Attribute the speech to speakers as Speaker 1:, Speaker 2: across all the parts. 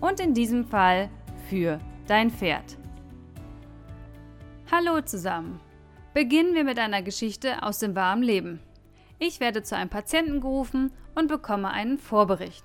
Speaker 1: Und in diesem Fall für dein Pferd. Hallo zusammen. Beginnen wir mit einer Geschichte aus dem warmen Leben. Ich werde zu einem Patienten gerufen und bekomme einen Vorbericht.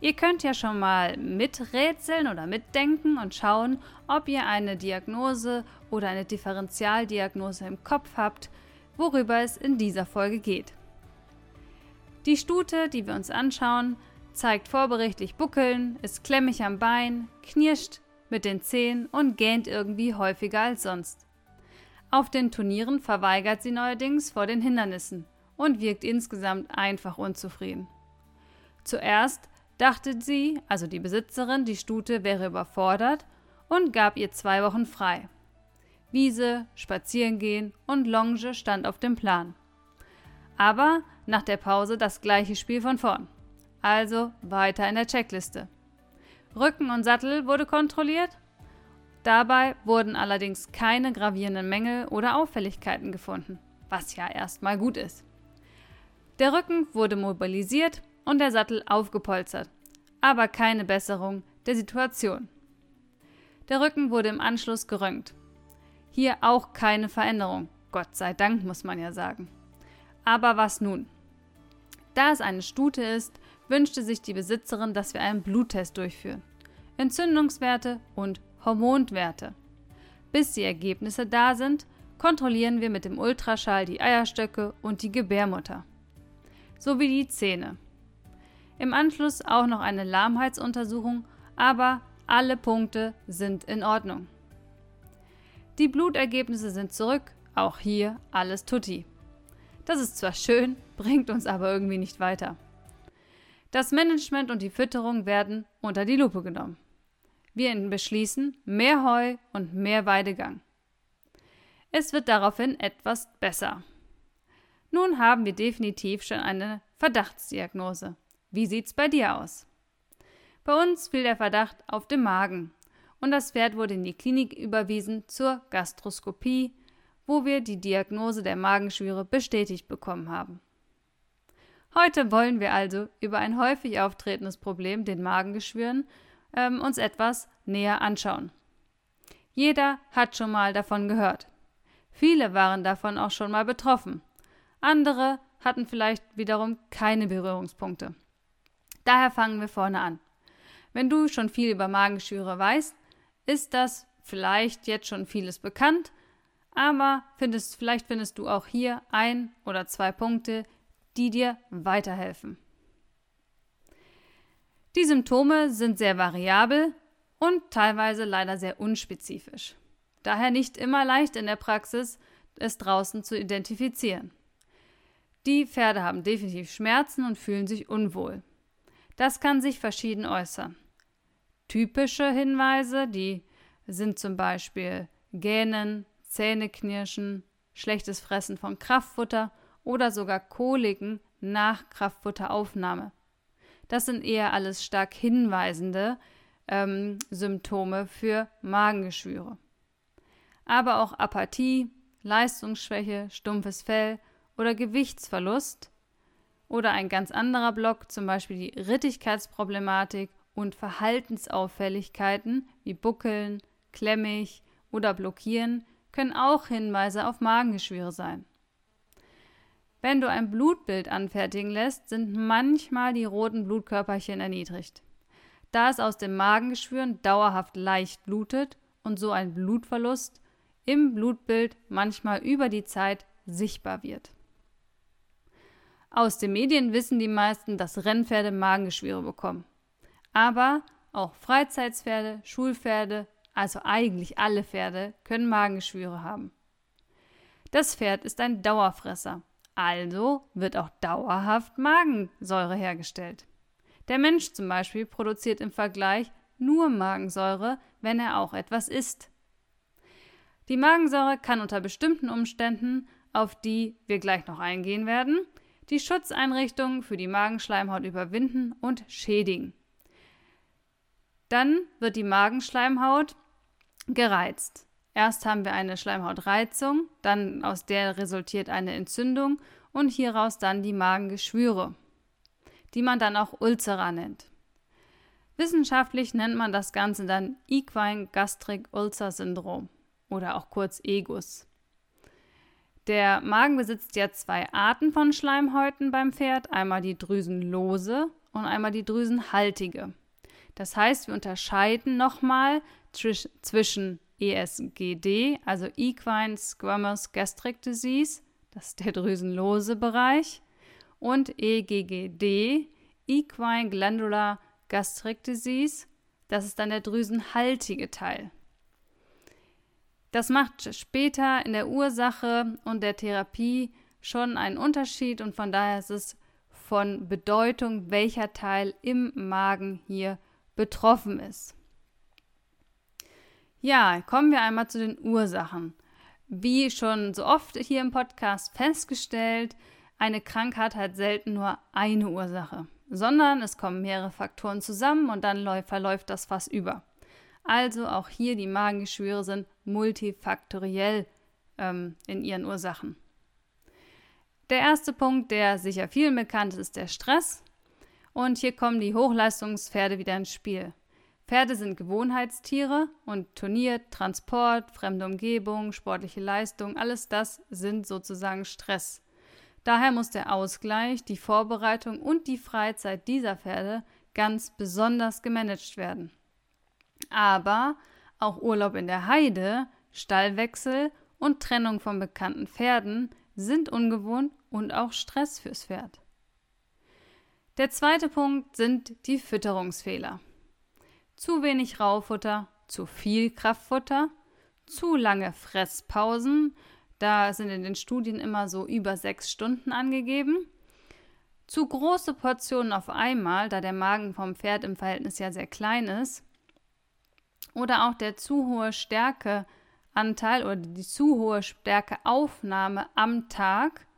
Speaker 1: Ihr könnt ja schon mal miträtseln oder mitdenken und schauen, ob ihr eine Diagnose oder eine Differentialdiagnose im Kopf habt, worüber es in dieser Folge geht. Die Stute, die wir uns anschauen, zeigt vorberichtlich Buckeln, ist klemmig am Bein, knirscht mit den Zehen und gähnt irgendwie häufiger als sonst. Auf den Turnieren verweigert sie neuerdings vor den Hindernissen und wirkt insgesamt einfach unzufrieden. Zuerst dachte sie, also die Besitzerin, die Stute wäre überfordert und gab ihr zwei Wochen frei. Wiese, Spazierengehen und Longe stand auf dem Plan. Aber nach der Pause das gleiche Spiel von vorn. Also weiter in der Checkliste. Rücken und Sattel wurde kontrolliert. Dabei wurden allerdings keine gravierenden Mängel oder Auffälligkeiten gefunden, was ja erstmal gut ist. Der Rücken wurde mobilisiert und der Sattel aufgepolstert, aber keine Besserung der Situation. Der Rücken wurde im Anschluss gerönt. Hier auch keine Veränderung, Gott sei Dank muss man ja sagen. Aber was nun? Da es eine Stute ist, wünschte sich die Besitzerin, dass wir einen Bluttest durchführen. Entzündungswerte und Hormonwerte. Bis die Ergebnisse da sind, kontrollieren wir mit dem Ultraschall die Eierstöcke und die Gebärmutter. Sowie die Zähne. Im Anschluss auch noch eine Lahmheitsuntersuchung, aber alle Punkte sind in Ordnung. Die Blutergebnisse sind zurück, auch hier alles tutti. Das ist zwar schön, bringt uns aber irgendwie nicht weiter. Das Management und die Fütterung werden unter die Lupe genommen. Wir beschließen mehr Heu und mehr Weidegang. Es wird daraufhin etwas besser. Nun haben wir definitiv schon eine Verdachtsdiagnose. Wie sieht's bei dir aus? Bei uns fiel der Verdacht auf dem Magen und das Pferd wurde in die Klinik überwiesen zur Gastroskopie, wo wir die Diagnose der Magenschwüre bestätigt bekommen haben. Heute wollen wir also über ein häufig auftretendes Problem, den Magengeschwüren, ähm, uns etwas näher anschauen. Jeder hat schon mal davon gehört. Viele waren davon auch schon mal betroffen. Andere hatten vielleicht wiederum keine Berührungspunkte. Daher fangen wir vorne an. Wenn du schon viel über Magenschüre weißt, ist das vielleicht jetzt schon vieles bekannt, aber findest, vielleicht findest du auch hier ein oder zwei Punkte, die dir weiterhelfen. Die Symptome sind sehr variabel und teilweise leider sehr unspezifisch. Daher nicht immer leicht in der Praxis, es draußen zu identifizieren. Die Pferde haben definitiv Schmerzen und fühlen sich unwohl. Das kann sich verschieden äußern. Typische Hinweise, die sind zum Beispiel Gähnen, Zähneknirschen, schlechtes Fressen von Kraftfutter oder sogar Koliken nach Kraftfutteraufnahme. Das sind eher alles stark hinweisende ähm, Symptome für Magengeschwüre. Aber auch Apathie, Leistungsschwäche, stumpfes Fell oder Gewichtsverlust oder ein ganz anderer Block, zum Beispiel die Rittigkeitsproblematik und Verhaltensauffälligkeiten wie Buckeln, klemmig oder blockieren, können auch Hinweise auf Magengeschwüre sein. Wenn du ein Blutbild anfertigen lässt, sind manchmal die roten Blutkörperchen erniedrigt. Da es aus dem Magengeschwüren dauerhaft leicht blutet und so ein Blutverlust im Blutbild manchmal über die Zeit sichtbar wird. Aus den Medien wissen die meisten, dass Rennpferde Magengeschwüre bekommen. Aber auch Freizeitspferde, Schulpferde, also eigentlich alle Pferde, können Magengeschwüre haben. Das Pferd ist ein Dauerfresser, also wird auch dauerhaft Magensäure hergestellt. Der Mensch zum Beispiel produziert im Vergleich nur Magensäure, wenn er auch etwas isst. Die Magensäure kann unter bestimmten Umständen, auf die wir gleich noch eingehen werden, die Schutzeinrichtungen für die Magenschleimhaut überwinden und schädigen. Dann wird die Magenschleimhaut gereizt. Erst haben wir eine Schleimhautreizung, dann aus der resultiert eine Entzündung und hieraus dann die Magengeschwüre, die man dann auch Ulcera nennt. Wissenschaftlich nennt man das Ganze dann Equine Gastric Ulcer Syndrom oder auch kurz EGUS. Der Magen besitzt ja zwei Arten von Schleimhäuten beim Pferd, einmal die drüsenlose und einmal die drüsenhaltige. Das heißt, wir unterscheiden nochmal zwischen ESGD, also Equine Squamous Gastric Disease, das ist der drüsenlose Bereich, und EGGD, Equine Glandular Gastric Disease, das ist dann der drüsenhaltige Teil. Das macht später in der Ursache und der Therapie schon einen Unterschied und von daher ist es von Bedeutung, welcher Teil im Magen hier betroffen ist. Ja, kommen wir einmal zu den Ursachen. Wie schon so oft hier im Podcast festgestellt, eine Krankheit hat selten nur eine Ursache, sondern es kommen mehrere Faktoren zusammen und dann verläuft das Fass über. Also auch hier die Magengeschwüre sind multifaktoriell ähm, in ihren Ursachen. Der erste Punkt, der sicher vielen bekannt ist, ist der Stress. Und hier kommen die Hochleistungspferde wieder ins Spiel. Pferde sind Gewohnheitstiere und Turnier, Transport, fremde Umgebung, sportliche Leistung, alles das sind sozusagen Stress. Daher muss der Ausgleich, die Vorbereitung und die Freizeit dieser Pferde ganz besonders gemanagt werden. Aber auch Urlaub in der Heide, Stallwechsel und Trennung von bekannten Pferden sind ungewohnt und auch Stress fürs Pferd. Der zweite Punkt sind die Fütterungsfehler. Zu wenig Raufutter, zu viel Kraftfutter, zu lange Fresspausen, da sind in den Studien immer so über sechs Stunden angegeben. Zu große Portionen auf einmal, da der Magen vom Pferd im Verhältnis ja sehr klein ist. Oder auch der zu hohe Stärkeanteil oder die zu hohe Stärkeaufnahme am Tag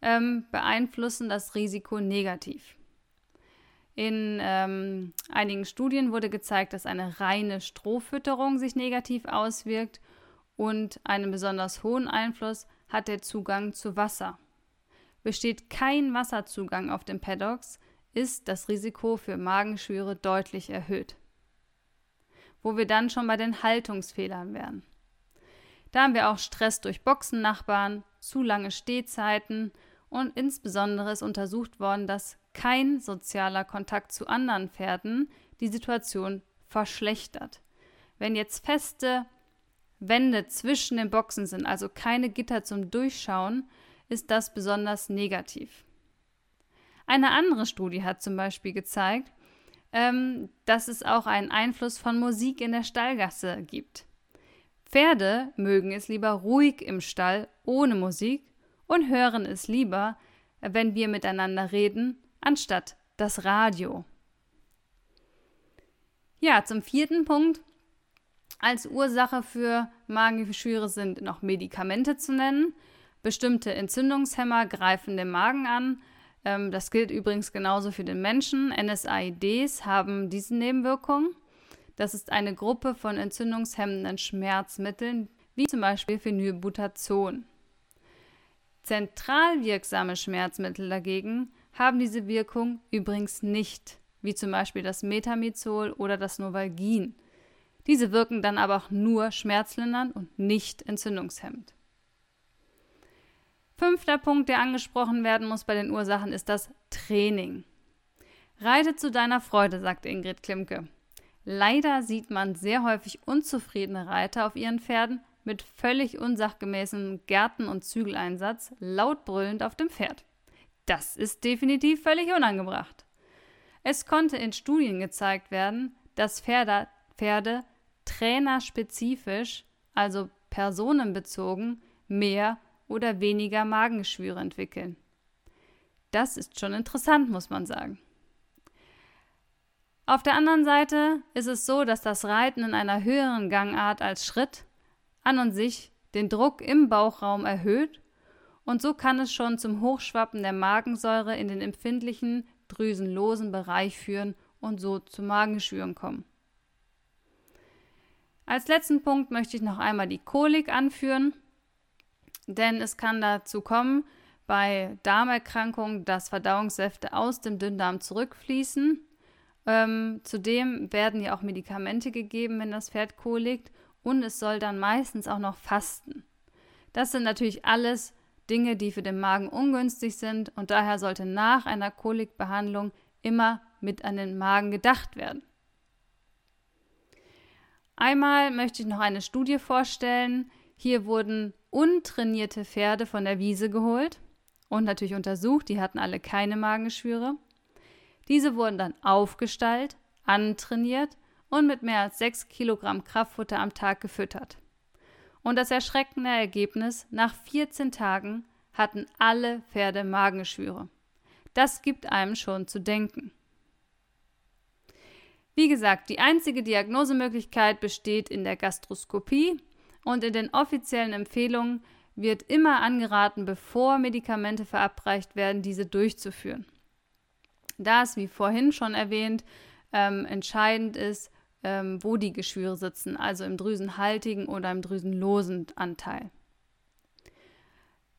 Speaker 1: ähm, beeinflussen das Risiko negativ. In ähm, einigen Studien wurde gezeigt, dass eine reine Strohfütterung sich negativ auswirkt und einen besonders hohen Einfluss hat der Zugang zu Wasser. Besteht kein Wasserzugang auf den Paddocks, ist das Risiko für Magenschwüre deutlich erhöht. Wo wir dann schon bei den Haltungsfehlern wären. Da haben wir auch Stress durch Boxennachbarn, zu lange Stehzeiten und insbesondere ist untersucht worden, dass kein sozialer Kontakt zu anderen Pferden die Situation verschlechtert. Wenn jetzt feste Wände zwischen den Boxen sind, also keine Gitter zum Durchschauen, ist das besonders negativ. Eine andere Studie hat zum Beispiel gezeigt, ähm, dass es auch einen Einfluss von Musik in der Stallgasse gibt. Pferde mögen es lieber ruhig im Stall ohne Musik und hören es lieber, wenn wir miteinander reden anstatt das Radio. Ja, zum vierten Punkt. Als Ursache für Magengeschwüre sind noch Medikamente zu nennen. Bestimmte Entzündungshemmer greifen den Magen an. Ähm, das gilt übrigens genauso für den Menschen. NSAIDs haben diese Nebenwirkungen. Das ist eine Gruppe von entzündungshemmenden Schmerzmitteln, wie zum Beispiel Phenylbutazon. Zentral wirksame Schmerzmittel dagegen haben diese Wirkung übrigens nicht, wie zum Beispiel das Metamizol oder das Novalgin. Diese wirken dann aber auch nur schmerzlindernd und nicht entzündungshemmend. Fünfter Punkt, der angesprochen werden muss bei den Ursachen, ist das Training. Reite zu deiner Freude, sagt Ingrid Klimke. Leider sieht man sehr häufig unzufriedene Reiter auf ihren Pferden mit völlig unsachgemäßem Gärten- und Zügeleinsatz laut brüllend auf dem Pferd. Das ist definitiv völlig unangebracht. Es konnte in Studien gezeigt werden, dass Pferde, Pferde trainerspezifisch, also personenbezogen, mehr oder weniger Magengeschwüre entwickeln. Das ist schon interessant, muss man sagen. Auf der anderen Seite ist es so, dass das Reiten in einer höheren Gangart als Schritt an und sich den Druck im Bauchraum erhöht und so kann es schon zum Hochschwappen der Magensäure in den empfindlichen, drüsenlosen Bereich führen und so zu Magenschwüren kommen. Als letzten Punkt möchte ich noch einmal die Kolik anführen, denn es kann dazu kommen, bei Darmerkrankungen, dass Verdauungssäfte aus dem Dünndarm zurückfließen. Ähm, zudem werden ja auch Medikamente gegeben, wenn das Pferd kolikt und es soll dann meistens auch noch fasten. Das sind natürlich alles Dinge, die für den Magen ungünstig sind und daher sollte nach einer Kolikbehandlung immer mit an den Magen gedacht werden. Einmal möchte ich noch eine Studie vorstellen. Hier wurden untrainierte Pferde von der Wiese geholt und natürlich untersucht. Die hatten alle keine Magengeschwüre. Diese wurden dann aufgestallt, antrainiert und mit mehr als 6 Kilogramm Kraftfutter am Tag gefüttert. Und das erschreckende Ergebnis, nach 14 Tagen hatten alle Pferde Magengeschwüre. Das gibt einem schon zu denken. Wie gesagt, die einzige Diagnosemöglichkeit besteht in der Gastroskopie und in den offiziellen Empfehlungen wird immer angeraten, bevor Medikamente verabreicht werden, diese durchzuführen. Da es, wie vorhin schon erwähnt, ähm, entscheidend ist, ähm, wo die Geschwüre sitzen, also im drüsenhaltigen oder im drüsenlosen Anteil.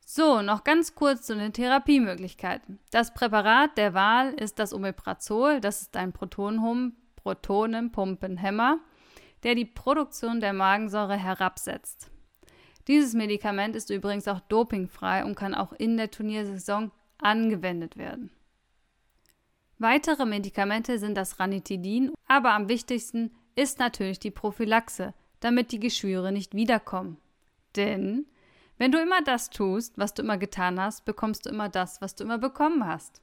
Speaker 1: So, noch ganz kurz zu den Therapiemöglichkeiten. Das Präparat der Wahl ist das Omeprazol, das ist ein Protonenpumpenhemmer, der die Produktion der Magensäure herabsetzt. Dieses Medikament ist übrigens auch dopingfrei und kann auch in der Turniersaison angewendet werden. Weitere Medikamente sind das Ranitidin, aber am wichtigsten ist natürlich die Prophylaxe, damit die Geschwüre nicht wiederkommen. Denn wenn du immer das tust, was du immer getan hast, bekommst du immer das, was du immer bekommen hast.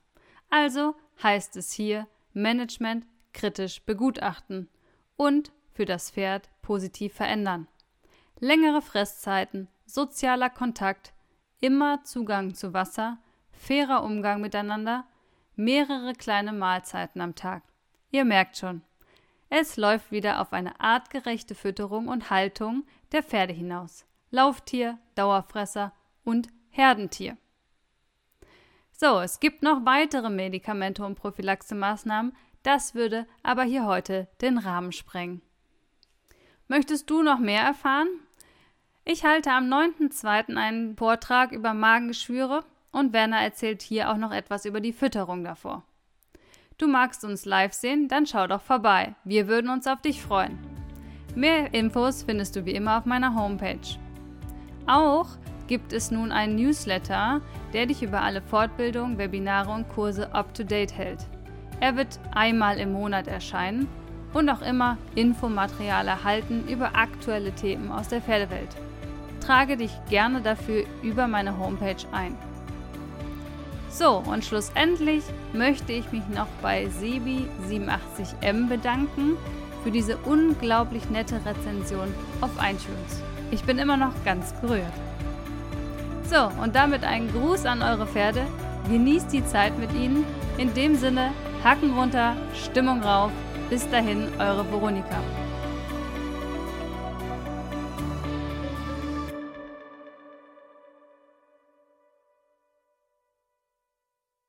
Speaker 1: Also heißt es hier Management kritisch begutachten und für das Pferd positiv verändern. Längere Fresszeiten, sozialer Kontakt, immer Zugang zu Wasser, fairer Umgang miteinander, mehrere kleine Mahlzeiten am Tag. Ihr merkt schon, es läuft wieder auf eine artgerechte Fütterung und Haltung der Pferde hinaus. Lauftier, Dauerfresser und Herdentier. So, es gibt noch weitere Medikamente und Prophylaxemaßnahmen, das würde aber hier heute den Rahmen sprengen. Möchtest du noch mehr erfahren? Ich halte am 9.2. einen Vortrag über Magengeschwüre und Werner erzählt hier auch noch etwas über die Fütterung davor. Du magst uns live sehen? Dann schau doch vorbei. Wir würden uns auf dich freuen. Mehr Infos findest du wie immer auf meiner Homepage. Auch gibt es nun einen Newsletter, der dich über alle Fortbildungen, Webinare und Kurse up-to-date hält. Er wird einmal im Monat erscheinen und auch immer Infomaterial erhalten über aktuelle Themen aus der Pferdewelt. Trage dich gerne dafür über meine Homepage ein. So, und schlussendlich möchte ich mich noch bei Sebi87M bedanken für diese unglaublich nette Rezension auf iTunes. Ich bin immer noch ganz gerührt. So, und damit ein Gruß an eure Pferde. Genießt die Zeit mit ihnen. In dem Sinne, Hacken runter, Stimmung rauf. Bis dahin, eure Veronika.